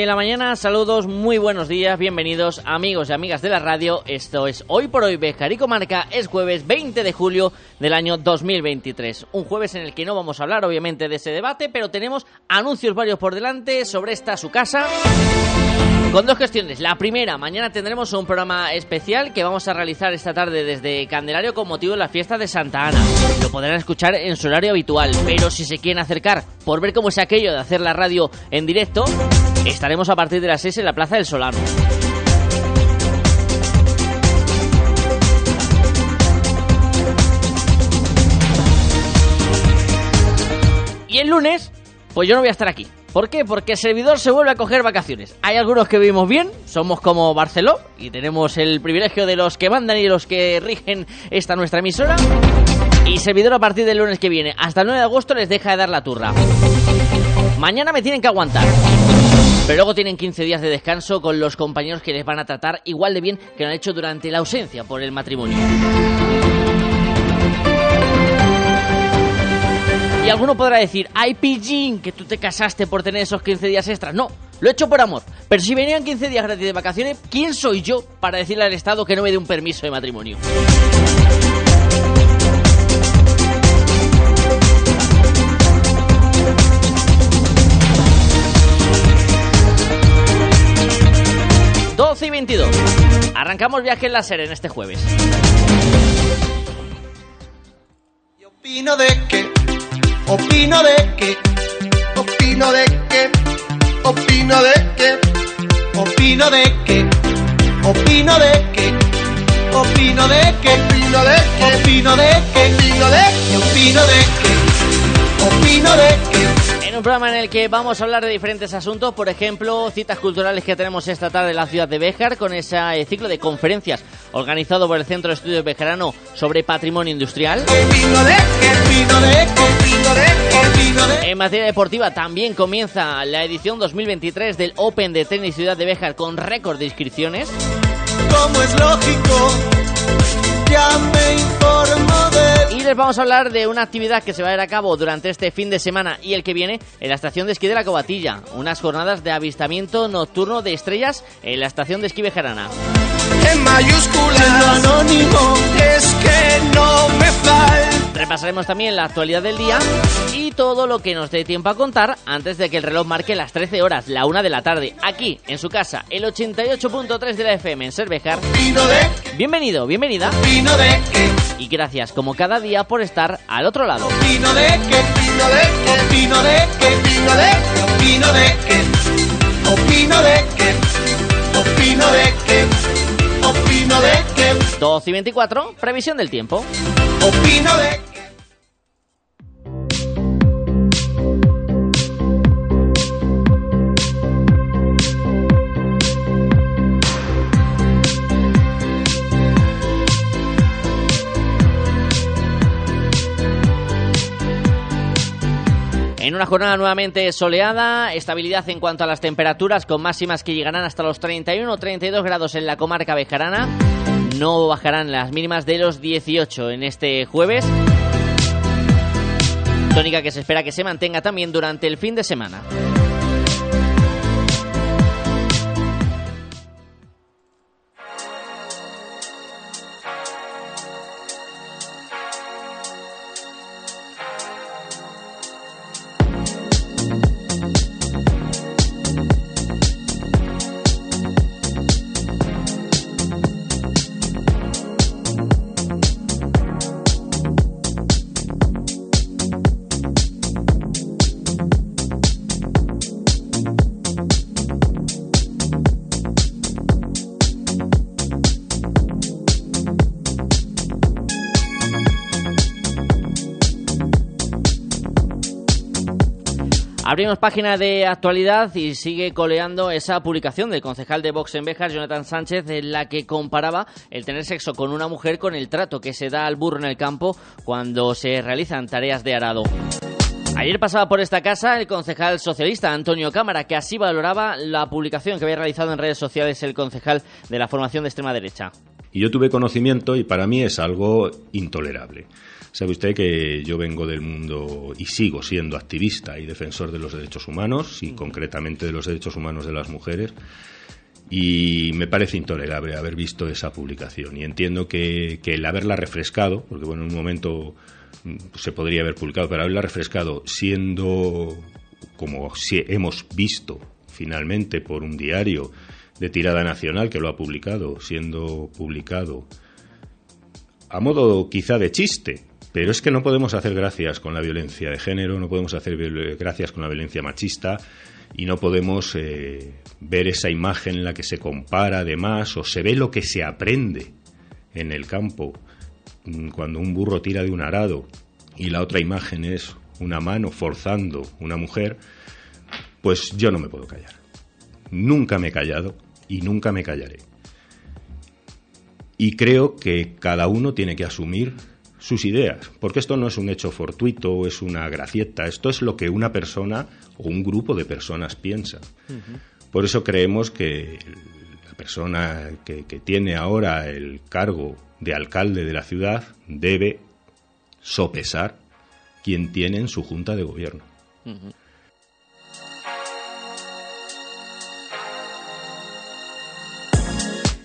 De la mañana, saludos, muy buenos días, bienvenidos amigos y amigas de la radio. Esto es Hoy por Hoy Bejarico Marca, es jueves 20 de julio del año 2023. Un jueves en el que no vamos a hablar obviamente de ese debate, pero tenemos anuncios varios por delante sobre esta su casa. Con dos cuestiones. La primera, mañana tendremos un programa especial que vamos a realizar esta tarde desde Candelario con motivo de la fiesta de Santa Ana. Lo podrán escuchar en su horario habitual, pero si se quieren acercar por ver cómo es aquello de hacer la radio en directo, estaremos a partir de las 6 en la Plaza del Solano. Y el lunes, pues yo no voy a estar aquí. ¿Por qué? Porque el servidor se vuelve a coger vacaciones. Hay algunos que vivimos bien, somos como Barceló y tenemos el privilegio de los que mandan y los que rigen esta nuestra emisora. Y servidor a partir del lunes que viene hasta el 9 de agosto les deja de dar la turra. Mañana me tienen que aguantar. Pero luego tienen 15 días de descanso con los compañeros que les van a tratar igual de bien que lo han hecho durante la ausencia por el matrimonio. Y alguno podrá decir, ay pillín, que tú te casaste por tener esos 15 días extras. No, lo he hecho por amor. Pero si venían 15 días gratis de vacaciones, ¿quién soy yo para decirle al Estado que no me dé un permiso de matrimonio? ...12 y 22... Arrancamos viaje en láser en este jueves. Y opino de que Opino de que, opino de que, opino de que, opino de que, opino de que, opino de que, opino de que, opino de que, opino de que, opino de que, opino de que un programa en el que vamos a hablar de diferentes asuntos, por ejemplo, citas culturales que tenemos esta tarde en la ciudad de Béjar, con ese eh, ciclo de conferencias organizado por el Centro de Estudios Bejarano sobre Patrimonio Industrial. En materia deportiva también comienza la edición 2023 del Open de Tenis Ciudad de Béjar con récord de inscripciones. Como es lógico, ya me informo de y les vamos a hablar de una actividad que se va a llevar a cabo durante este fin de semana y el que viene en la estación de esquí de la Cobatilla. Unas jornadas de avistamiento nocturno de estrellas en la estación de esquí Bejarana. En mayúsculas, anónimo, es que no me falta. Repasaremos también la actualidad del día y todo lo que nos dé tiempo a contar antes de que el reloj marque las 13 horas, la 1 de la tarde, aquí en su casa, el 88.3 de la FM en Cervejar. Bienvenido, bienvenida. Y gracias como cada día por estar al otro lado. Opino 2 y 24, previsión del tiempo. En una jornada nuevamente soleada, estabilidad en cuanto a las temperaturas, con máximas que llegarán hasta los 31 o 32 grados en la comarca bejarana. No bajarán las mínimas de los 18 en este jueves. Tónica que se espera que se mantenga también durante el fin de semana. Abrimos página de actualidad y sigue coleando esa publicación del concejal de Vox en Béjar, Jonathan Sánchez, en la que comparaba el tener sexo con una mujer con el trato que se da al burro en el campo cuando se realizan tareas de arado. Ayer pasaba por esta casa el concejal socialista Antonio Cámara, que así valoraba la publicación que había realizado en redes sociales el concejal de la formación de extrema derecha. Y yo tuve conocimiento y para mí es algo intolerable. Sabe usted que yo vengo del mundo y sigo siendo activista y defensor de los derechos humanos y concretamente de los derechos humanos de las mujeres. Y me parece intolerable haber visto esa publicación. Y entiendo que, el haberla refrescado, porque bueno, en un momento mm, se podría haber publicado, pero haberla refrescado siendo como si hemos visto finalmente por un diario de tirada nacional que lo ha publicado, siendo publicado a modo quizá de chiste, pero es que no podemos hacer gracias con la violencia de género, no podemos hacer gracias con la violencia machista y no podemos eh, ver esa imagen en la que se compara además o se ve lo que se aprende en el campo mm, cuando un burro tira de un arado y la otra imagen es una mano forzando una mujer, pues yo no me puedo callar. Nunca me he callado y nunca me callaré. Y creo que cada uno tiene que asumir sus ideas, porque esto no es un hecho fortuito o es una gracieta, esto es lo que una persona o un grupo de personas piensa. Por eso creemos que la persona que, tiene ahora el cargo de alcalde de la ciudad debe sopesar quien tiene en su junta de gobierno.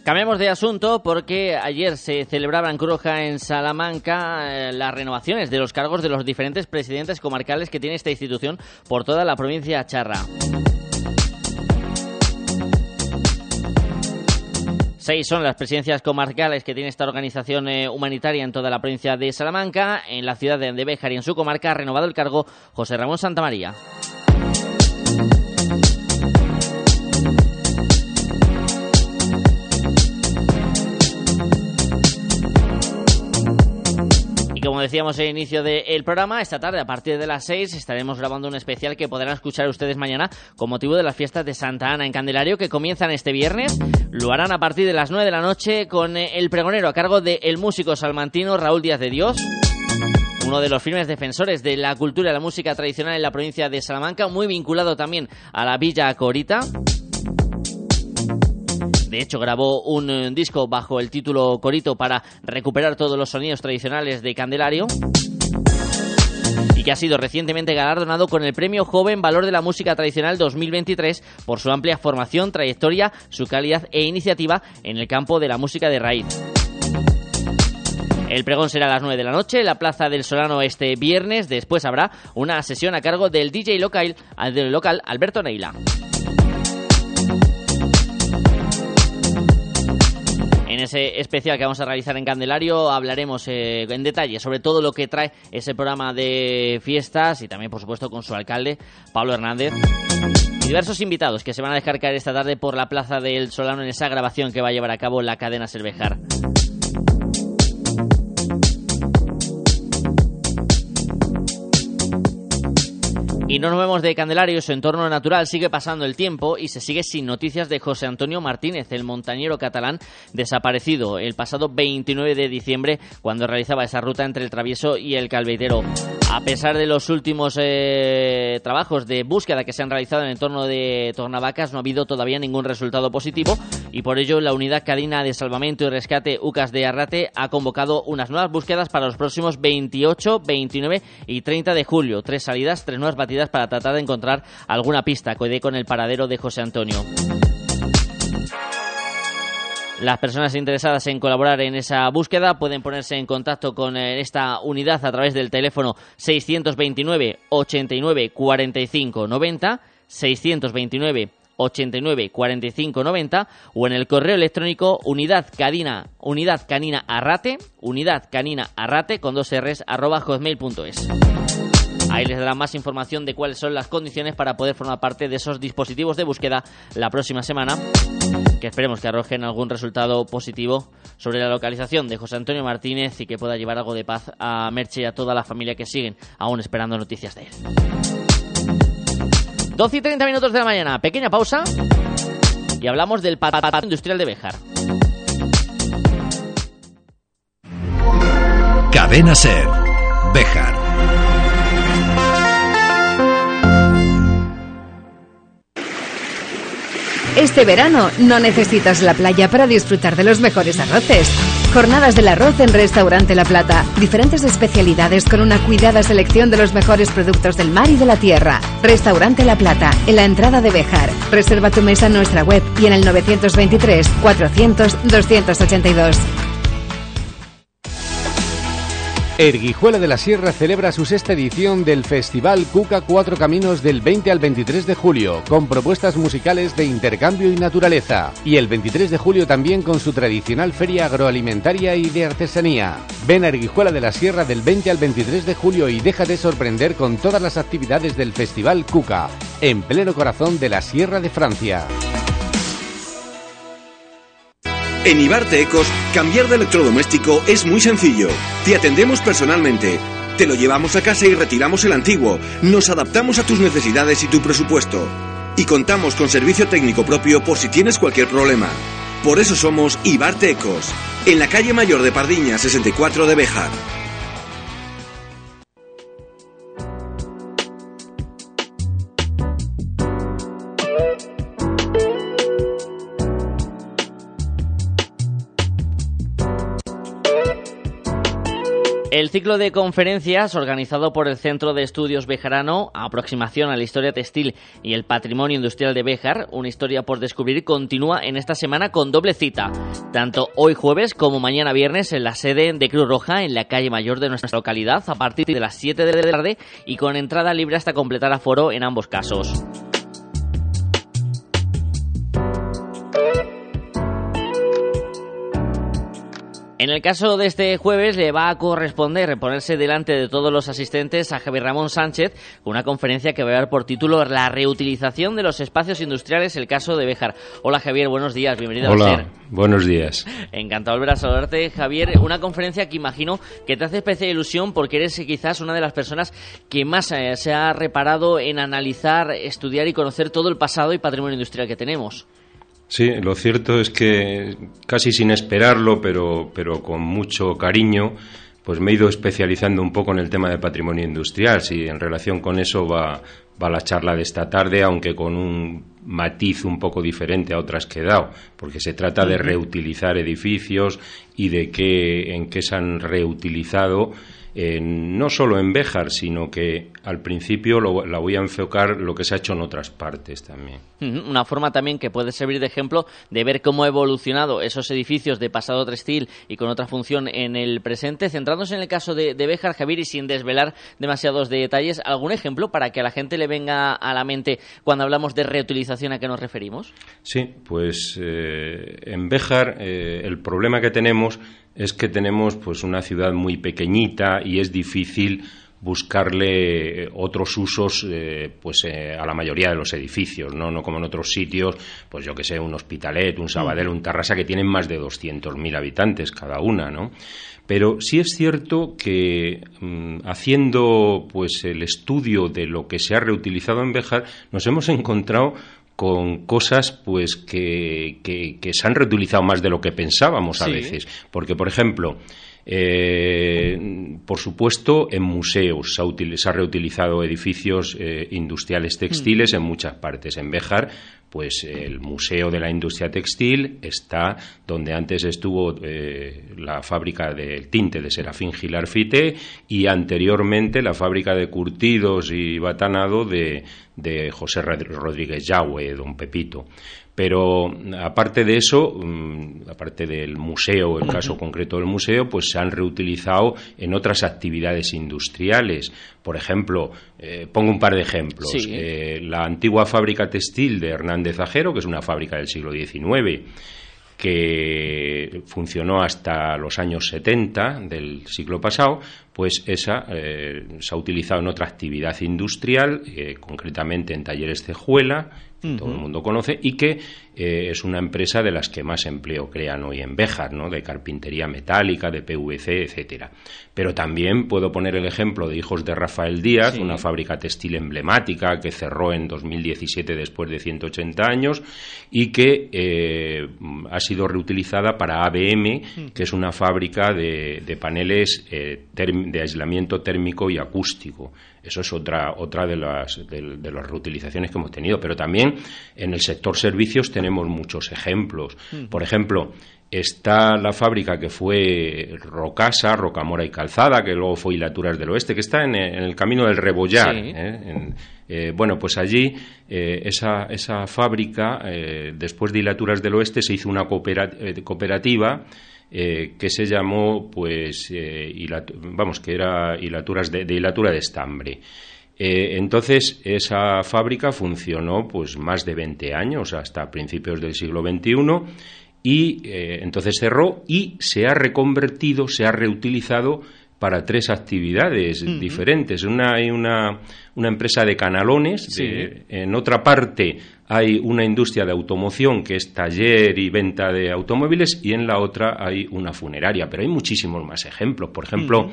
Cambiamos de asunto porque ayer se celebraba en Cruja, en Salamanca, eh, las renovaciones de los cargos de los diferentes presidentes comarcales que tiene esta institución por toda la provincia charra. Seis son las presidencias comarcales que tiene esta organización eh, humanitaria en toda la provincia de Salamanca. En la ciudad de Andebejar y en su comarca ha renovado el cargo José Ramón Santamaría. Decíamos el inicio del programa, esta tarde a partir de las 6 estaremos grabando un especial que podrán escuchar ustedes mañana con motivo de las fiestas de Santa Ana en Candelario que comienzan este viernes. Lo harán a partir de las 9 de la noche con eh, el pregonero a cargo del músico salmantino Raúl Díaz de Dios uno de los firmes defensores de la cultura y la música tradicional en la provincia de Salamanca, muy vinculado también a la Villa Corita. De hecho, grabó un eh, disco bajo el título Corito para recuperar todos los sonidos tradicionales de Candelario y que ha sido recientemente galardonado con el Premio Joven Valor de la Música Tradicional 2023 por su amplia formación, trayectoria, su calidad e iniciativa en el campo de la música de raíz. El pregón será a las 9 de la noche en la Plaza del Solano este viernes. Después habrá una sesión a cargo del DJ local, del local Alberto Neila. En ese especial que vamos a realizar en Candelario hablaremos eh, en detalle sobre todo lo que trae ese programa de fiestas y también, por supuesto, con su alcalde, Pablo Hernández. Diversos invitados que se van a dejar caer esta tarde por la Plaza del Solano en esa grabación que va a llevar a cabo la cadena Cervejar. No nos vemos de Candelario, su entorno natural sigue pasando el tiempo y se sigue sin noticias de José Antonio Martínez, el montañero catalán desaparecido el pasado 29 de diciembre cuando realizaba esa ruta entre el Travieso y el Calveitero. A pesar de los últimos eh, trabajos de búsqueda que se han realizado en el entorno de Tornavacas, no ha habido todavía ningún resultado positivo y por ello la Unidad Cadina de Salvamento y Rescate UCAS de Arrate ha convocado unas nuevas búsquedas para los próximos 28, 29 y 30 de julio. Tres salidas, tres nuevas batidas para tratar de encontrar alguna pista dé con el paradero de José Antonio. Las personas interesadas en colaborar en esa búsqueda pueden ponerse en contacto con eh, esta unidad a través del teléfono 629 89 45 90 629 89 45 90 o en el correo electrónico unidad canina unidad canina arrate unidad canina arrate con dos r's arroba hotmail.es. Ahí les dará más información de cuáles son las condiciones para poder formar parte de esos dispositivos de búsqueda la próxima semana, que esperemos que arrojen algún resultado positivo sobre la localización de José Antonio Martínez y que pueda llevar algo de paz a Merche y a toda la familia que siguen aún esperando noticias de él. 12 y 30 minutos de la mañana, pequeña pausa y hablamos del patrimonio industrial de Béjar. Cadena Ser. Béjar. Este verano no necesitas la playa para disfrutar de los mejores arroces. Jornadas del arroz en Restaurante La Plata. Diferentes especialidades con una cuidada selección de los mejores productos del mar y de la tierra. Restaurante La Plata, en la entrada de Bejar. Reserva tu mesa en nuestra web y en el 923 400 282. Erguijuela de la Sierra celebra su sexta edición del Festival Cuca Cuatro Caminos del 20 al 23 de julio, con propuestas musicales de intercambio y naturaleza. Y el 23 de julio también con su tradicional feria agroalimentaria y de artesanía. Ven a Erguijuela de la Sierra del 20 al 23 de julio y déjate sorprender con todas las actividades del Festival Cuca, en pleno corazón de la Sierra de Francia. En Ibarte Ecos, cambiar de electrodoméstico es muy sencillo. Te atendemos personalmente. Te lo llevamos a casa y retiramos el antiguo. Nos adaptamos a tus necesidades y tu presupuesto. Y contamos con servicio técnico propio por si tienes cualquier problema. Por eso somos Ibarte Ecos, en la calle Mayor de Pardiña 64 de Bejar. El ciclo de conferencias organizado por el Centro de Estudios Bejarano, Aproximación a la Historia Textil y el Patrimonio Industrial de Béjar, una historia por descubrir, continúa en esta semana con doble cita, tanto hoy jueves como mañana viernes en la sede de Cruz Roja en la calle mayor de nuestra localidad a partir de las 7 de la tarde y con entrada libre hasta completar aforo en ambos casos. En el caso de este jueves le va a corresponder ponerse delante de todos los asistentes a Javier Ramón Sánchez con una conferencia que va a dar por título La reutilización de los espacios industriales, el caso de Béjar. Hola Javier, buenos días, bienvenido Hola, a SER. buenos días. Encantado de volver a saludarte, Javier. Una conferencia que imagino que te hace especial ilusión porque eres quizás una de las personas que más eh, se ha reparado en analizar, estudiar y conocer todo el pasado y patrimonio industrial que tenemos. Sí, lo cierto es que casi sin esperarlo, pero, pero con mucho cariño, pues me he ido especializando un poco en el tema de patrimonio industrial. Sí, en relación con eso va, va la charla de esta tarde, aunque con un matiz un poco diferente a otras que he dado, porque se trata de reutilizar edificios y de qué, en qué se han reutilizado eh, no solo en Béjar, sino que al principio lo- la voy a enfocar lo que se ha hecho en otras partes también. Una forma también que puede servir de ejemplo de ver cómo ha evolucionado esos edificios de pasado textil y con otra función en el presente. Centrándose en el caso de, de Béjar, Javier, y sin desvelar demasiados detalles, ¿algún ejemplo para que a la gente le venga a la mente cuando hablamos de reutilización a qué nos referimos? Sí, pues eh, en Béjar eh, el problema que tenemos es que tenemos pues una ciudad muy pequeñita y es difícil buscarle eh, otros usos eh, pues eh, a la mayoría de los edificios, ¿no? no como en otros sitios, pues yo que sé, un Hospitalet, un Sabadell, un Tarrasa que tienen más de 200.000 habitantes cada una, ¿no? Pero sí es cierto que mm, haciendo pues el estudio de lo que se ha reutilizado en Béjar nos hemos encontrado con cosas pues que, que- que se han reutilizado más de lo que pensábamos a Sí. veces. Porque, por ejemplo, eh, por supuesto, en museos se ha, reutilizado edificios eh, industriales textiles en muchas partes. En Béjar, pues el Museo de la Industria Textil está donde antes estuvo eh, la fábrica del tinte de Serafín Gilar Fite y anteriormente la fábrica de curtidos y batanado de, de José Rod- Rodríguez Yagüe, don Pepito. Pero aparte de eso, mm, aparte del museo, el caso concreto del museo, pues se han reutilizado en otras actividades industriales. Por ejemplo, eh, pongo un par de ejemplos. Sí. Eh, la antigua fábrica textil de Hernández Ajero, que es una fábrica del siglo XIX, que funcionó hasta los años 70 del siglo pasado, pues esa eh, se ha utilizado en otra actividad industrial, eh, concretamente en talleres Cejuela, que todo el mundo conoce, y que eh, es una empresa de las que más empleo crean hoy en Béjar, ¿no? de carpintería metálica, de PVC, etcétera. Pero también puedo poner el ejemplo de Hijos de Rafael Díaz, una fábrica textil emblemática que cerró en 2017 después de 180 años y que eh, ha sido reutilizada para ABM, que es una fábrica de, paneles eh, de aislamiento térmico y acústico. Eso es otra, otra de, las, de, las reutilizaciones que hemos tenido. Pero también en el sector servicios tenemos muchos ejemplos. Mm. Por ejemplo, está la fábrica que fue Rocasa, Rocamora y Calzada, que luego fue Hilaturas del Oeste, que está en, el camino del Rebollar. ¿eh? Eh, bueno, pues allí eh, esa, esa, fábrica, después de Hilaturas del Oeste, se hizo una cooperativa eh, que se llamó, pues, eh, vamos, que era hilaturas de, hilatura de estambre. Eh, entonces, esa fábrica funcionó pues más de 20 años, hasta principios del siglo XXI, y entonces cerró y se ha reconvertido, se ha reutilizado para tres actividades diferentes. Una hay una, una, empresa de canalones, en otra parte hay una industria de automoción que es taller y venta de automóviles y en la otra hay una funeraria, pero hay muchísimos más ejemplos. Por ejemplo,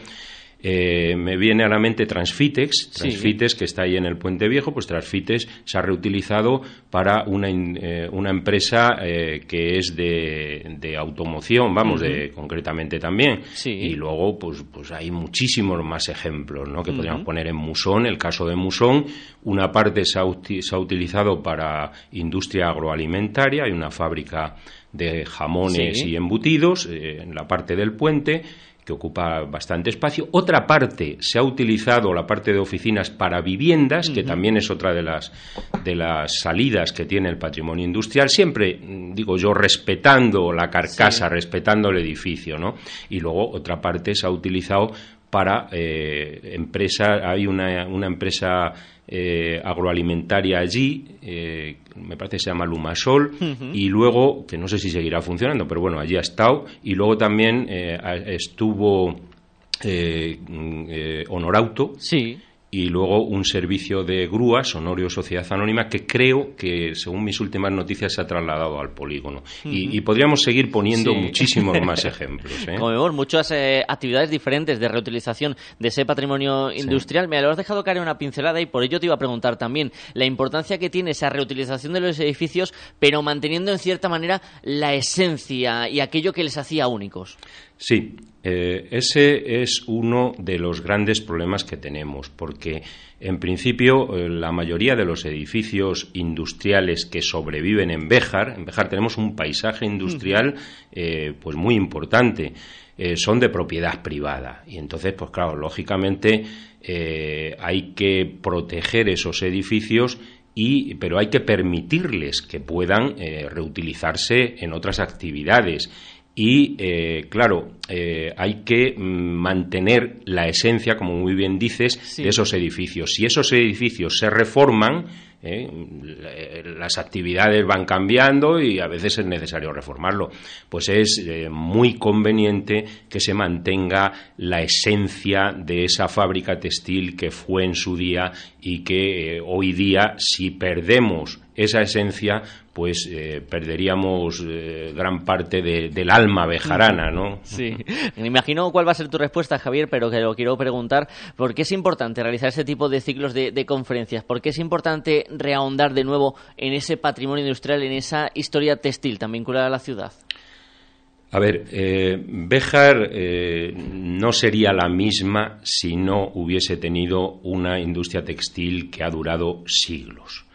eh, me viene a la mente Transfitex, Transfitex que está ahí en el Puente Viejo, pues Transfitex se ha reutilizado para una, eh, una empresa eh, que es de, automoción, vamos, de concretamente también. Y luego, pues, pues hay muchísimos más ejemplos, ¿no? Que podríamos poner en Musón, el caso de Musón, una parte se ha, se ha utilizado para industria agroalimentaria, hay una fábrica de jamones y embutidos en la parte del puente que ocupa bastante espacio. Otra parte se ha utilizado, la parte de oficinas, para viviendas, que también es otra de las, de las salidas que tiene el patrimonio industrial, siempre, digo yo, respetando la carcasa, respetando el edificio, ¿no? Y luego otra parte se ha utilizado para eh, empresas, hay una, una empresa eh, agroalimentaria allí, eh, me parece que se llama Lumasol, y luego, que no sé si seguirá funcionando, pero bueno, allí ha estado, y luego también eh, estuvo mm, Honorauto, sí y luego un servicio de grúas, Sonorio Sociedad Anónima, que creo que, según mis últimas noticias, se ha trasladado al polígono. y, podríamos seguir poniendo muchísimos más ejemplos. ¿eh? Como vemos, muchas eh, actividades diferentes de reutilización de ese patrimonio industrial. Me lo has dejado caer una pincelada y por ello te iba a preguntar también la importancia que tiene esa reutilización de los edificios, pero manteniendo en cierta manera la esencia y aquello que les hacía únicos. Sí, eh, ese es uno de los grandes problemas que tenemos, porque en principio eh, la mayoría de los edificios industriales que sobreviven en Béjar, en Béjar tenemos un paisaje industrial eh, pues muy importante, son de propiedad privada. Y entonces pues claro, lógicamente hay que proteger esos edificios y, pero hay que permitirles que puedan reutilizarse en otras actividades y, eh, claro, eh, hay que mm, mantener la esencia, como muy bien dices, de esos edificios. Si esos edificios se reforman, eh, las actividades van cambiando y a veces es necesario reformarlo. Pues es muy conveniente que se mantenga la esencia de esa fábrica textil que fue en su día y que hoy día, si perdemos esa esencia, pues eh, perderíamos eh, gran parte del alma bejarana, ¿no? Sí. Me imagino cuál va a ser tu respuesta, Javier, pero que lo quiero preguntar. ¿Por qué es importante realizar ese tipo de ciclos de, conferencias? ¿Por qué es importante reahondar de nuevo en ese patrimonio industrial, en esa historia textil tan vinculada a la ciudad? A ver, eh, Béjar no sería la misma si no hubiese tenido una industria textil que ha durado siglos.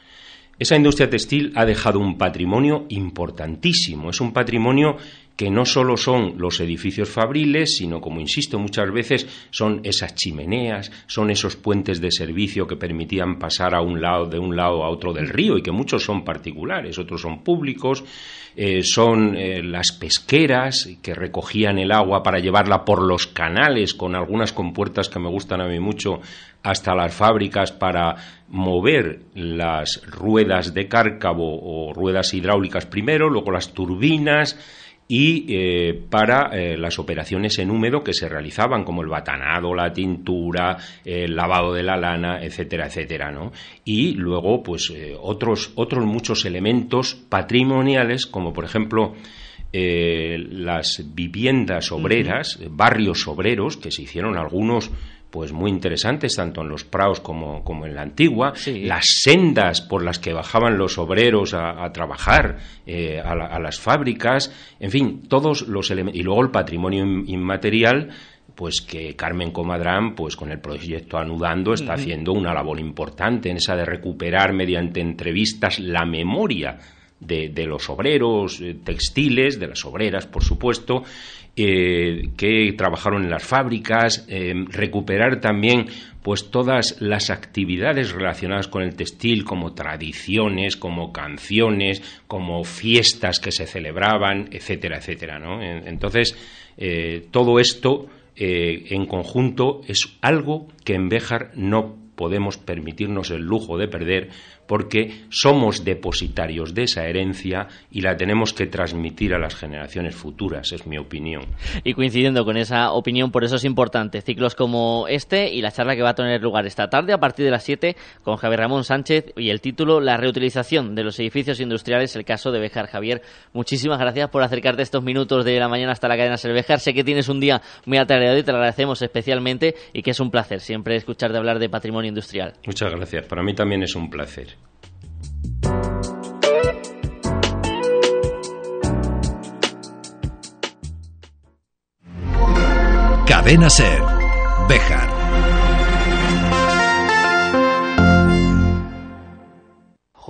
Esa industria textil ha dejado un patrimonio importantísimo. Es un patrimonio que no solo son los edificios fabriles, sino, como insisto muchas veces, son esas chimeneas, son esos puentes de servicio que permitían pasar a un lado, de un lado a otro del río y que muchos son particulares, otros son públicos, eh, son eh, las pesqueras que recogían el agua para llevarla por los canales con algunas compuertas que me gustan a mí mucho hasta las fábricas para mover las ruedas de cárcavo o ruedas hidráulicas primero, luego las turbinas, y eh, para eh, las operaciones en húmedo que se realizaban, como el batanado, la tintura, el lavado de la lana, etcétera, etcétera, ¿no? Y luego, pues, eh, otros, otros muchos elementos patrimoniales, como por ejemplo, las viviendas obreras, barrios obreros, que se hicieron algunos pues muy interesantes, tanto en los praos como, como en la antigua, las sendas por las que bajaban los obreros a, trabajar eh, a, las fábricas, en fin, todos los elementos, y luego el patrimonio inmaterial, pues que Carmen Comadrán, pues con el proyecto Anudando, está haciendo una labor importante en esa de recuperar mediante entrevistas la memoria de, los obreros eh, textiles, de las obreras, por supuesto, eh, que trabajaron en las fábricas, eh, recuperar también pues todas las actividades relacionadas con el textil como tradiciones, como canciones, como fiestas que se celebraban, etcétera, etcétera, ¿no? Entonces, todo esto en conjunto es algo que en Béjar no podemos permitirnos el lujo de perder porque somos depositarios de esa herencia y la tenemos que transmitir a las generaciones futuras, es mi opinión. Y coincidiendo con esa opinión, por eso es importante ciclos como este y la charla que va a tener lugar esta tarde a partir de las 7 con Javier Ramón Sánchez y el título La reutilización de los edificios industriales, el caso de Bejar. Javier, muchísimas gracias por acercarte estos minutos de la mañana hasta la cadena Bejar. Sé que tienes un día muy atareado y te lo agradecemos especialmente y que es un placer siempre escucharte hablar de patrimonio industrial. Muchas gracias. Para mí también es un placer. Cadena Ser. Bejar.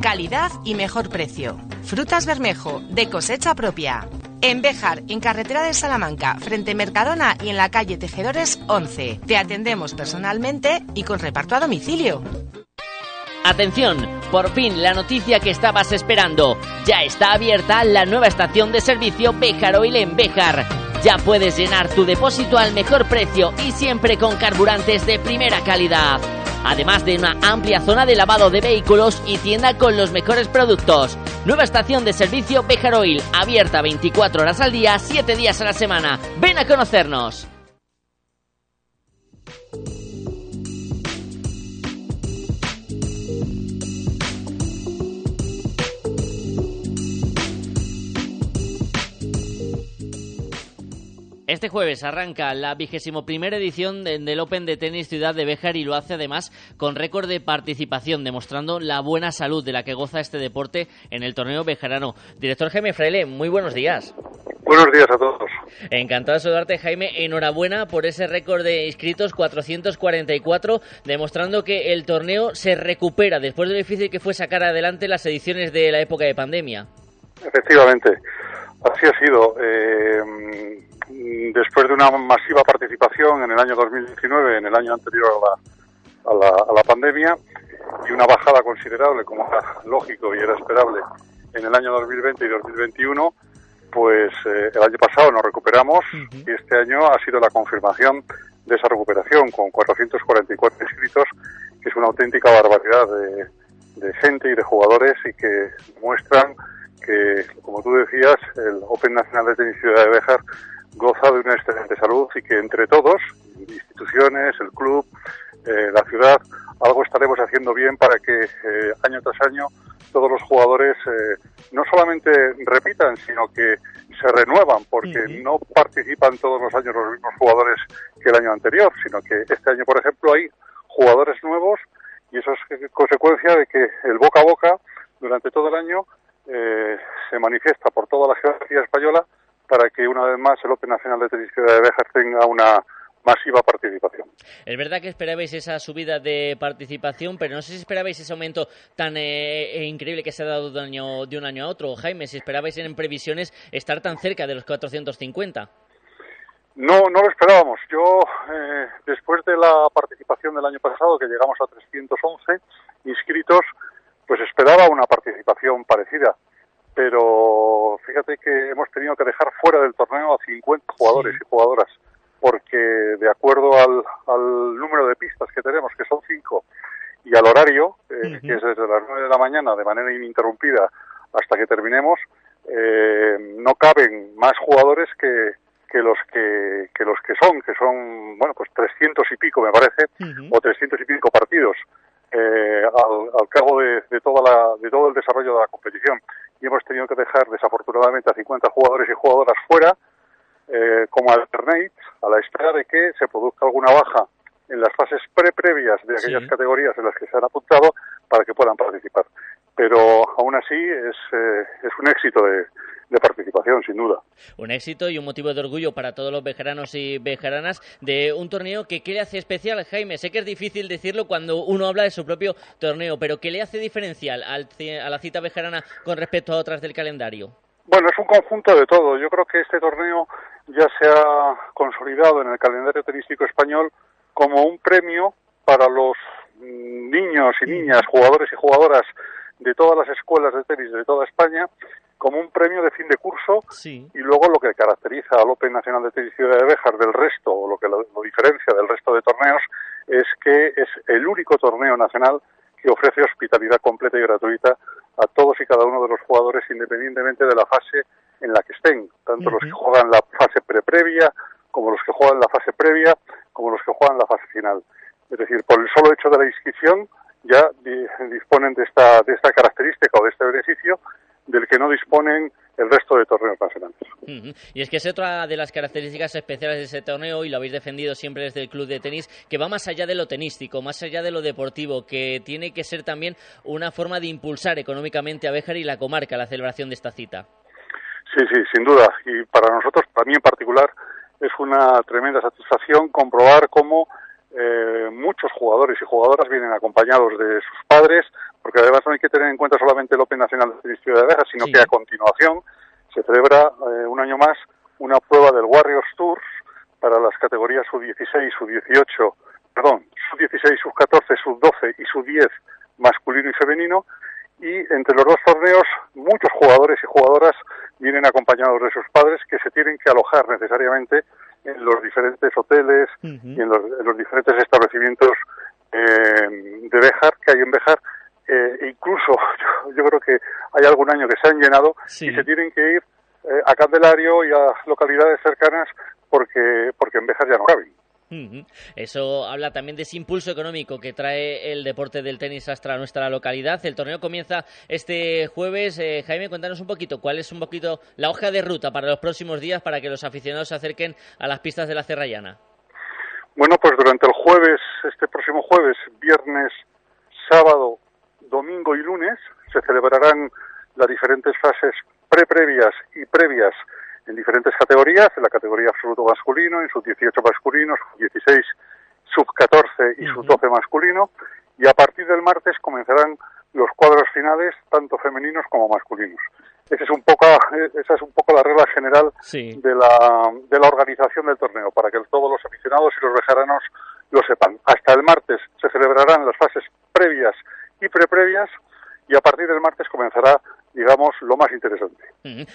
Calidad y mejor precio. Frutas Bermejo, de cosecha propia. En Béjar, en carretera de Salamanca, frente Mercadona y en la calle Tejedores 11. Te atendemos personalmente y con reparto a domicilio. Atención, por fin la noticia que estabas esperando. Ya está abierta la nueva estación de servicio Béjar Oil en Béjar. Ya puedes llenar tu depósito al mejor precio y siempre con carburantes de primera calidad además de una amplia zona de lavado de vehículos y tienda con los mejores productos. Nueva estación de servicio Bejar Oil, abierta 24 horas al día, 7 días a la semana. Ven a conocernos. Este jueves arranca la vigésimo primera edición del Open de Tenis Ciudad de Béjar y lo hace además con récord de participación, demostrando la buena salud de la que goza este deporte en el torneo bejarano. Director Jaime Fraile, muy buenos días. Buenos días a todos. Encantado de saludarte, Jaime. Enhorabuena por ese récord de inscritos, 444, demostrando que el torneo se recupera después de lo difícil que fue sacar adelante las ediciones de la época de pandemia. Efectivamente, así ha sido. Eh, Mm, después de una masiva participación en el año 2019, en el año anterior a la, a la, pandemia, y una bajada considerable, como era lógico y era esperable, en el año 2020 y 2021, pues eh, el año pasado nos recuperamos y este año ha sido la confirmación de esa recuperación con 444 inscritos, que es una auténtica barbaridad de, de gente y de jugadores y que muestran que, como tú decías, el Open Nacional de Tenis Ciudad de Béjar goza de una excelente salud y que entre todos, instituciones, el club, eh, la ciudad, algo estaremos haciendo bien para que eh, año tras año todos los jugadores eh, no solamente repitan, sino que se renuevan, porque no participan todos los años los mismos jugadores que el año anterior, sino que este año, por ejemplo, hay jugadores nuevos y eso es consecuencia de que el boca a boca durante todo el año se manifiesta por toda la geografía española para que una vez más el Open Nacional de Tenis de Béjar tenga una, masiva participación. Es verdad que esperabais esa subida de participación, pero no sé si esperabais ese aumento tan eh, increíble que se ha dado de año, de un año a otro. Jaime, si esperabais en previsiones estar tan cerca de los 450. No, no lo esperábamos. Yo, eh, después de la participación del año pasado, que llegamos a 311 inscritos, pues esperaba una participación parecida. Pero fíjate que hemos tenido que dejar fuera del torneo a 50 jugadores y jugadoras, porque de acuerdo al, al, número de pistas que tenemos, que son cinco, y al horario, eh, que es desde las 9 de la mañana de manera ininterrumpida hasta que terminemos, eh, no caben más jugadores que, que los que, que los que son, que son, bueno, pues 300 y pico me parece, o 300 y pico partidos eh, al, al, cabo de, de, toda la, de todo el desarrollo de la competición. Y hemos tenido que dejar desafortunadamente a 50 jugadores y jugadoras fuera, eh, como alternate, a la espera de que se produzca alguna baja en las fases pre-previas de aquellas sí. categorías en las que se han apuntado para que puedan participar. Pero aún así es, eh, es un éxito de, de participación, sin duda. Un éxito y un motivo de orgullo para todos los vejeranos y vejeranas de un torneo que ¿qué le hace especial, Jaime? Sé que es difícil decirlo cuando uno habla de su propio torneo, pero ¿qué le hace diferencial al, a la cita vejerana con respecto a otras del calendario? Bueno, es un conjunto de todo. Yo creo que este torneo ya se ha consolidado en el calendario tenístico español como un premio para los niños y niñas, jugadores y jugadoras de todas las escuelas de tenis de toda España, como un premio de fin de curso sí. y luego lo que caracteriza al Open Nacional de Tenis Ciudad de Béjar del resto, o lo que lo, lo, diferencia del resto de torneos, es que es el único torneo nacional que ofrece hospitalidad completa y gratuita a todos y cada uno de los jugadores independientemente de la fase en la que estén, tanto uh -huh. los que juegan la fase pre-previa, como los que juegan la fase previa, como los que juegan la fase final. Es decir, por el solo hecho de la inscripción ya disponen de esta, de esta característica o de este beneficio del que no disponen el resto de torneos nacionales. Uh -huh. Y es que es otra de las características especiales de ese torneo, y lo habéis defendido siempre desde el club de tenis, que va más allá de lo tenístico, más allá de lo deportivo, que tiene que ser también una forma de impulsar económicamente a Béjar y la comarca la celebración de esta cita. Sí, sí, sin duda. Y para nosotros, para mí en particular, es una tremenda satisfacción comprobar cómo eh, muchos jugadores y jugadoras vienen acompañados de sus padres, porque además no hay que tener en cuenta solamente el Open Nacional de Tenis de Abejas, sino sí. que a continuación se celebra eh, un año más una prueba del Warriors Tours para las categorías sub-16, sub-18, perdón, sub-16, sub-14, sub-12 y sub-10 masculino y femenino, y entre los dos torneos muchos jugadores y jugadoras vienen acompañados de sus padres que se tienen que alojar necesariamente en los diferentes hoteles uh -huh. y en los, en los, diferentes establecimientos eh, de Béjar que hay en Béjar. Eh, incluso yo, yo, creo que hay algún año que se han llenado sí. y se tienen que ir eh, a Candelario y a localidades cercanas porque, porque en Béjar ya no caben. Eso habla también de ese impulso económico que trae el deporte del tenis hasta nuestra localidad. El torneo comienza este jueves. Eh, Jaime, cuéntanos un poquito cuál es un poquito la hoja de ruta para los próximos días para que los aficionados se acerquen a las pistas de la Cerrallana. Bueno, pues durante el jueves, este próximo jueves, viernes, sábado, domingo y lunes, se celebrarán las diferentes fases pre-previas y previas en diferentes categorías, en la categoría absoluto masculino, en sub-18 masculino, sub-16, sub-14 y sub-12 masculino, y a partir del martes comenzarán los cuadros finales, tanto femeninos como masculinos. Esa es un poco, esa es un poco la regla general sí. de, la, de la organización del torneo, para que todos los aficionados y los vejaranos lo sepan. Hasta el martes se celebrarán las fases previas y preprevias, y a partir del martes comenzará digamos, lo más interesante.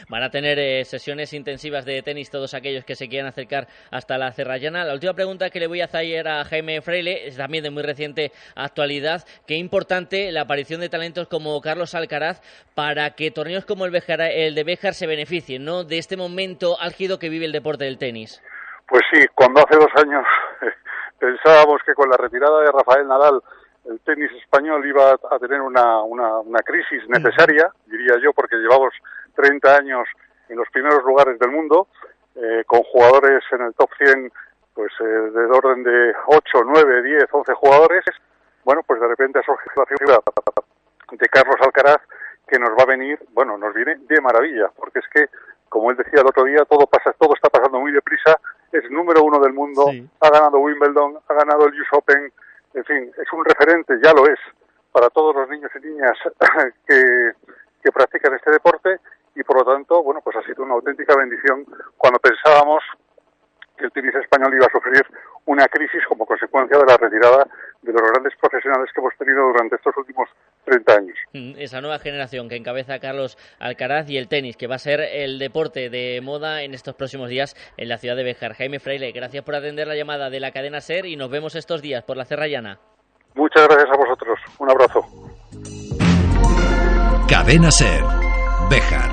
Van a tener eh, sesiones intensivas de tenis todos aquellos que se quieran acercar hasta la Cerrallana. La última pregunta que le voy a hacer a Jaime Freile es también de muy reciente actualidad. Qué importante la aparición de talentos como Carlos Alcaraz para que torneos como el, Bejar, el de Béjar se beneficien ¿no? de este momento álgido que vive el deporte del tenis. Pues sí, cuando hace dos años pensábamos que con la retirada de Rafael Nadal el tenis español iba a tener una, una, una crisis necesaria, diría yo, porque llevamos 30 años en los primeros lugares del mundo, eh, con jugadores en el top 100, pues eh, del orden de 8, 9, 10, 11 jugadores. Bueno, pues de repente ha surgido la figura de Carlos Alcaraz, que nos va a venir, bueno, nos viene de maravilla, porque es que, como él decía el otro día, todo pasa, todo está pasando muy deprisa es número uno del mundo, ha ganado Wimbledon, ha ganado el US Open, en fin, es un referente, ya lo es, para todos los niños y niñas que, practican este deporte y por lo tanto, bueno, pues ha sido una auténtica bendición cuando pensábamos que el tenis español iba a sufrir una crisis como consecuencia de la retirada de los grandes profesionales que hemos tenido durante estos últimos 30 años. Mm, esa nueva generación que encabeza Carlos Alcaraz y el tenis, que va a ser el deporte de moda en estos próximos días en la ciudad de Bejar. Jaime Freile, gracias por atender la llamada de la cadena SER y nos vemos estos días por la Cerrallana. Muchas gracias a vosotros. Un abrazo. Cadena SER. Bejar.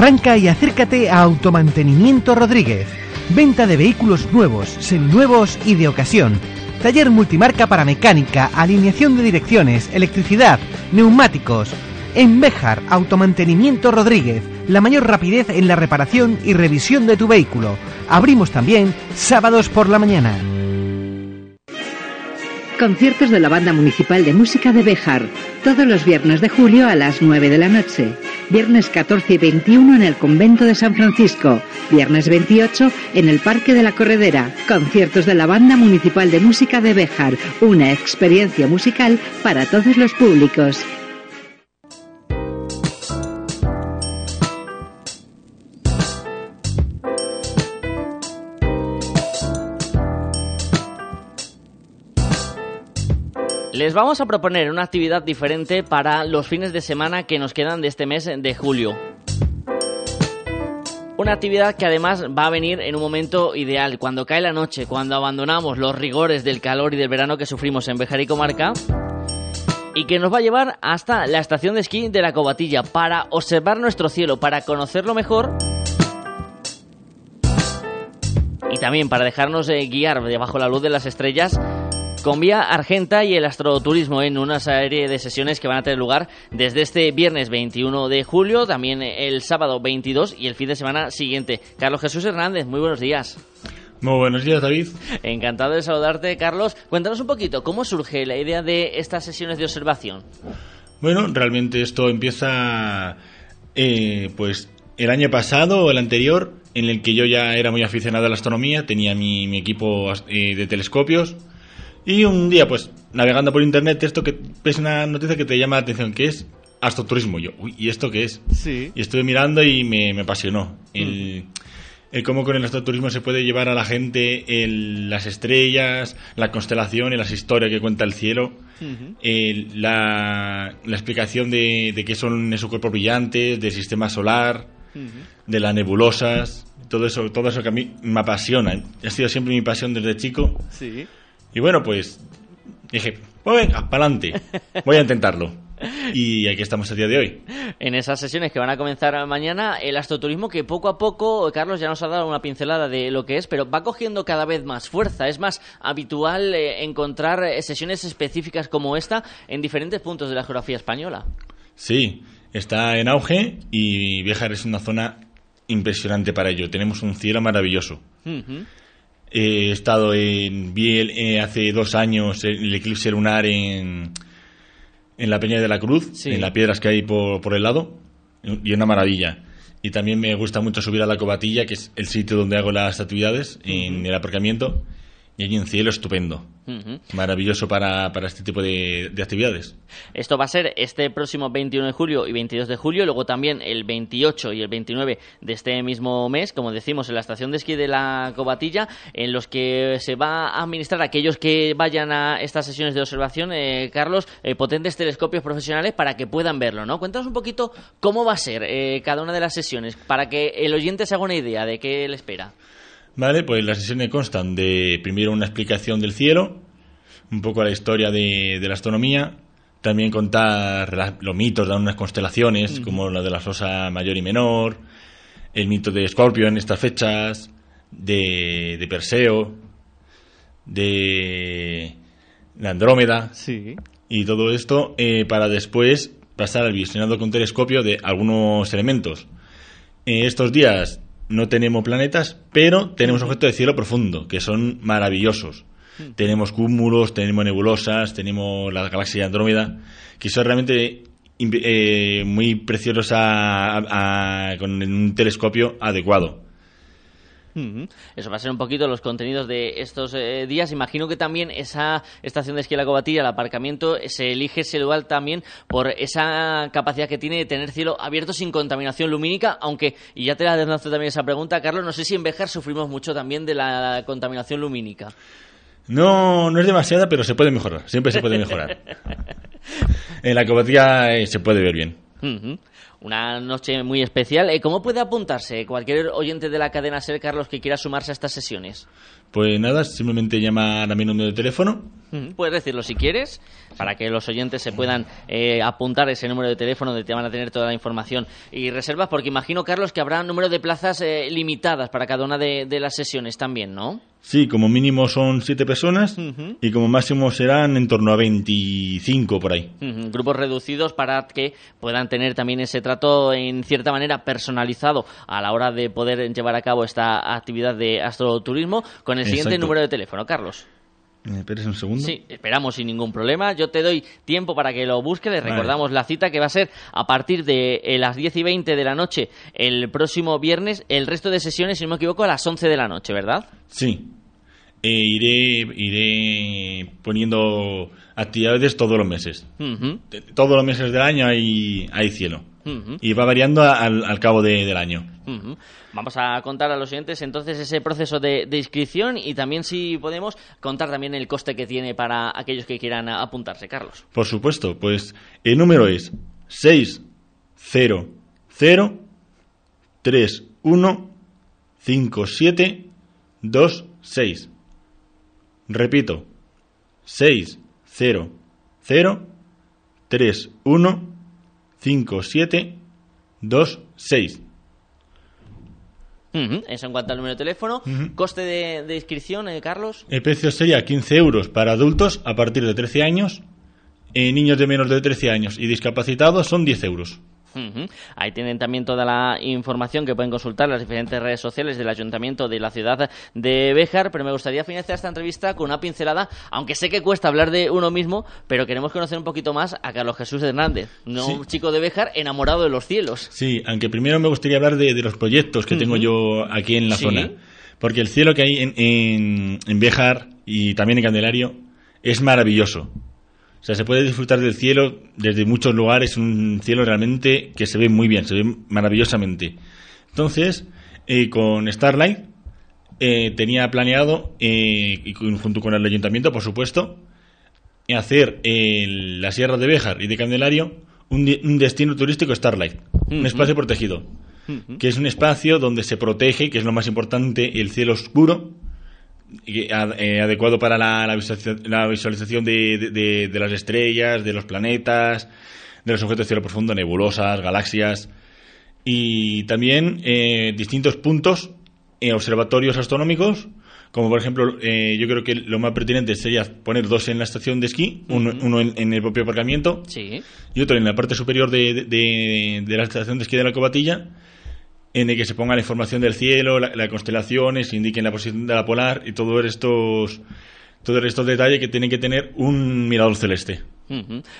Arranca y acércate a Automantenimiento Rodríguez. Venta de vehículos nuevos, seminuevos y de ocasión. Taller multimarca para mecánica, alineación de direcciones, electricidad, neumáticos. En Bejar, Automantenimiento Rodríguez, la mayor rapidez en la reparación y revisión de tu vehículo. Abrimos también sábados por la mañana. Conciertos de la Banda Municipal de Música de Bejar, todos los viernes de julio a las 9 de la noche. Viernes 14 y 21 en el Convento de San Francisco. Viernes 28 en el Parque de la Corredera. Conciertos de la Banda Municipal de Música de Bejar, una experiencia musical para todos los públicos. Les vamos a proponer una actividad diferente para los fines de semana que nos quedan de este mes de julio. Una actividad que además va a venir en un momento ideal, cuando cae la noche, cuando abandonamos los rigores del calor y del verano que sufrimos en Bejar y Comarca, y que nos va a llevar hasta la estación de esquí de la Cobatilla para observar nuestro cielo, para conocerlo mejor y también para dejarnos eh, guiar debajo la luz de las estrellas con Vía Argenta y el Astroturismo en una serie de sesiones que van a tener lugar desde este viernes 21 de julio, también el sábado 22 y el fin de semana siguiente. Carlos Jesús Hernández, muy buenos días. Muy buenos días, David. Encantado de saludarte, Carlos. Cuéntanos un poquito, ¿cómo surge la idea de estas sesiones de observación? Bueno, realmente esto empieza, eh, pues, el año pasado o el anterior, en el que yo ya era muy aficionado a la astronomía, tenía mi, mi equipo eh, de telescopios y un día, pues, navegando por internet, esto que ves una noticia que te llama la atención, que es astroturismo. Yo, uy, ¿y esto qué es? Sí. Y estuve mirando y me, me apasionó. El, el cómo con el astroturismo se puede llevar a la gente el, las estrellas, la constelación y las historias que cuenta el cielo. el- la, la explicación de, de qué son esos cuerpos brillantes, del sistema solar, de las nebulosas, todo eso, todo eso que a mí me apasiona. Ha sido siempre mi pasión desde chico. Sí. Y bueno, pues dije, pues venga, para adelante, voy a intentarlo. Y aquí estamos a día de hoy. En esas sesiones que van a comenzar mañana, el astroturismo que poco a poco, Carlos ya nos ha dado una pincelada de lo que es, pero va cogiendo cada vez más fuerza. Es más habitual eh, encontrar eh, sesiones específicas como esta en diferentes puntos de la geografía española. Sí, está en auge y Béjar es una zona impresionante para ello. Tenemos un cielo maravilloso. He estado en Biel eh, hace dos años en el eclipse lunar en, en la Peña de la Cruz, Sí. en las piedras que hay por, por el lado, y una maravilla. Y también me gusta mucho subir a la Cobatilla, que es el sitio donde hago las actividades, en el aparcamiento, y hay un cielo estupendo, maravilloso para, para este tipo de, de actividades. Esto va a ser este próximo 21 de julio y 22 de julio, luego también el 28 y el 29 de este mismo mes, como decimos, en la estación de esquí de la Cobatilla, en los que se va a administrar a aquellos que vayan a estas sesiones de observación, eh, Carlos, eh, potentes telescopios profesionales para que puedan verlo, ¿no? Cuéntanos un poquito cómo va a ser eh, cada una de las sesiones, para que el oyente se haga una idea de qué le espera. Vale, pues las sesiones constan de primero una explicación del cielo, un poco la historia de, de la astronomía, también contar la- los mitos de unas constelaciones, como la de la Rosa Mayor y Menor, el mito de Scorpio en estas fechas, de, de Perseo, de la Andrómeda, Sí. y todo esto eh, para después pasar al visionado con telescopio de algunos elementos. Eh, estos días no tenemos planetas, pero tenemos objetos de cielo profundo, que son maravillosos. Tenemos cúmulos, tenemos nebulosas, tenemos la galaxia de Andrómeda, que son realmente eh, muy preciosos a- a- a- con un telescopio adecuado. Eso va a ser un poquito los contenidos de estos eh, días. Imagino que también esa estación de esquí La Cobatilla, el aparcamiento, se elige ese lugar también por esa capacidad que tiene de tener cielo abierto sin contaminación lumínica, aunque, y ya te la lanzo también esa pregunta, Carlos, no sé si en Béjar sufrimos mucho también de la contaminación lumínica. No, no es demasiada, pero se puede mejorar. Siempre se puede mejorar. En la cobatilla eh, se puede ver bien. Una noche muy especial. Eh, ¿Cómo puede apuntarse cualquier oyente de la cadena Ser, Carlos, que quiera sumarse a estas sesiones? Pues nada, simplemente llamar a mi número de teléfono. Puedes decirlo si quieres, para que los oyentes se puedan eh, apuntar ese número de teléfono donde te van a tener toda la información y reservas, porque imagino, Carlos, que habrá un número de plazas eh, limitadas para cada una de, de las sesiones también, ¿no? Sí, como mínimo son siete personas y como máximo serán en torno a 25 por ahí. Grupos reducidos para que puedan tener también ese trato en cierta manera personalizado a la hora de poder llevar a cabo esta actividad de astroturismo con el siguiente Exacto. número de teléfono, Carlos. ¿Me esperes un segundo? Sí, esperamos sin ningún problema. Yo te doy tiempo para que lo busques. Les Vale. recordamos la cita que va a ser a partir de eh, las 10 y 20 de la noche el próximo viernes. El resto de sesiones, si no me equivoco, a las 11 de la noche, ¿verdad? Sí. Eh, iré, iré poniendo actividades todos los meses. Todos los meses del año hay, hay cielo. Ujú, Y va variando al, al cabo de- del año. ujú. Vamos a contar a los oyentes entonces ese proceso de, de inscripción y también, si podemos, contar también el coste que tiene para aquellos que quieran apuntarse, Carlos. Por supuesto, pues el número es 6 0 0 3 1 5 7 2 6. Repito, 6 0 0 3 1 5 7 2 6. Ujú, Eso en cuanto al número de teléfono. Ujú. ¿Coste de, de inscripción, eh, Carlos? El precio sería 15 euros para adultos a partir de 13 años. Eh, niños de menos de 13 años y discapacitados son 10 euros. Ahí tienen también toda la información que pueden consultar en las diferentes redes sociales del Ayuntamiento de la ciudad de Béjar, pero me gustaría finalizar esta entrevista con una pincelada, aunque sé que cuesta hablar de uno mismo, pero queremos conocer un poquito más a Carlos Jesús Hernández, ¿no? Sí. un chico de Béjar enamorado de los cielos. Sí, aunque primero me gustaría hablar de, de los proyectos que tengo yo aquí en la Sí. zona. Porque el cielo que hay en, en, en Béjar y también en Candelario es maravilloso. O sea, se puede disfrutar del cielo desde muchos lugares, un cielo realmente que se ve muy bien, se ve maravillosamente. Entonces, eh, con Starlight eh, tenía planeado, eh, y junto con el ayuntamiento, por supuesto, hacer la Sierra de Béjar y de Candelario un, destino turístico Starlight, un espacio protegido, que es un espacio donde se protege, que es lo más importante, el cielo oscuro, adecuado para la, la visualización, la visualización de, de- de- de las estrellas, de los planetas, de los objetos de cielo profundo, nebulosas, galaxias, y también eh, distintos puntos en observatorios astronómicos, como por ejemplo, eh, yo creo que lo más pertinente sería poner dos en la estación de esquí, uno, uno en, en el propio aparcamiento Sí. y otro en la parte superior de, de- de- de la estación de esquí de la Cobatilla, en el que se ponga la información del cielo, la- las constelaciones, indiquen la posición de la polar y todos estos, todos estos detalles que tienen que tener un mirador celeste.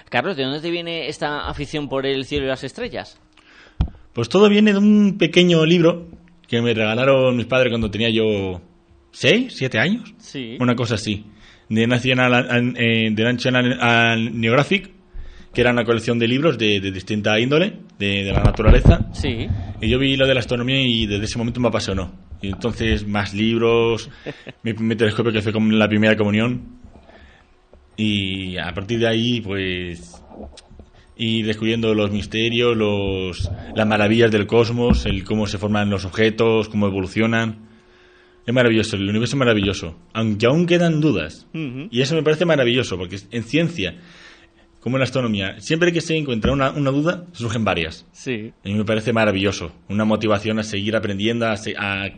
Carlos, ¿de dónde te viene esta afición por el cielo y las estrellas? Pues todo viene de un pequeño libro que me regalaron mis padres cuando tenía yo seis, siete años. Sí. Una cosa así. De National, eh, de National Geographic, que era una colección de libros de, de distinta índole, de, de la naturaleza. Sí. Y yo vi lo de la astronomía y desde ese momento me apasionó. Y entonces más libros, mi primer telescopio que fue como la primera comunión. Y a partir de ahí, pues, ir descubriendo los misterios, los, las maravillas del cosmos, el cómo se forman los objetos, cómo evolucionan. Es maravilloso, el universo es maravilloso. Aunque aún quedan dudas. Y eso me parece maravilloso, porque en ciencia, como en la astronomía, siempre que se encuentra una, una duda, surgen varias. Sí. A mí me parece maravilloso. Una motivación a seguir aprendiendo, a, a,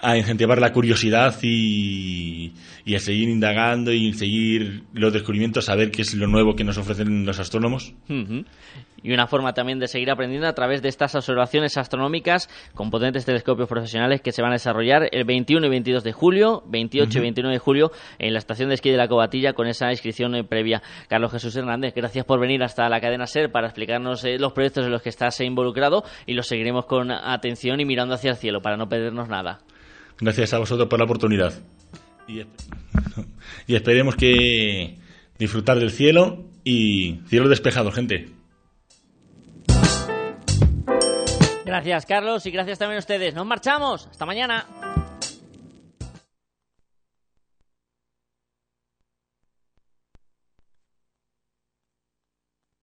a incentivar la curiosidad y, y a seguir indagando y seguir los descubrimientos, saber qué es lo nuevo que nos ofrecen los astrónomos. Y una forma también de seguir aprendiendo a través de estas observaciones astronómicas con potentes telescopios profesionales que se van a desarrollar el 21 y 22 de julio, 28 y Ujú. 29 de julio en la estación de esquí de la Cobatilla con esa inscripción eh, previa. Carlos Jesús Hernández, gracias por venir hasta la cadena SER para explicarnos eh, los proyectos en los que estás involucrado y los seguiremos con atención y mirando hacia el cielo para no perdernos nada. Gracias a vosotros por la oportunidad. Y, esp- y esperemos que disfrutar del cielo y cielo despejado, gente. Gracias Carlos y gracias también a ustedes. Nos marchamos. Hasta mañana.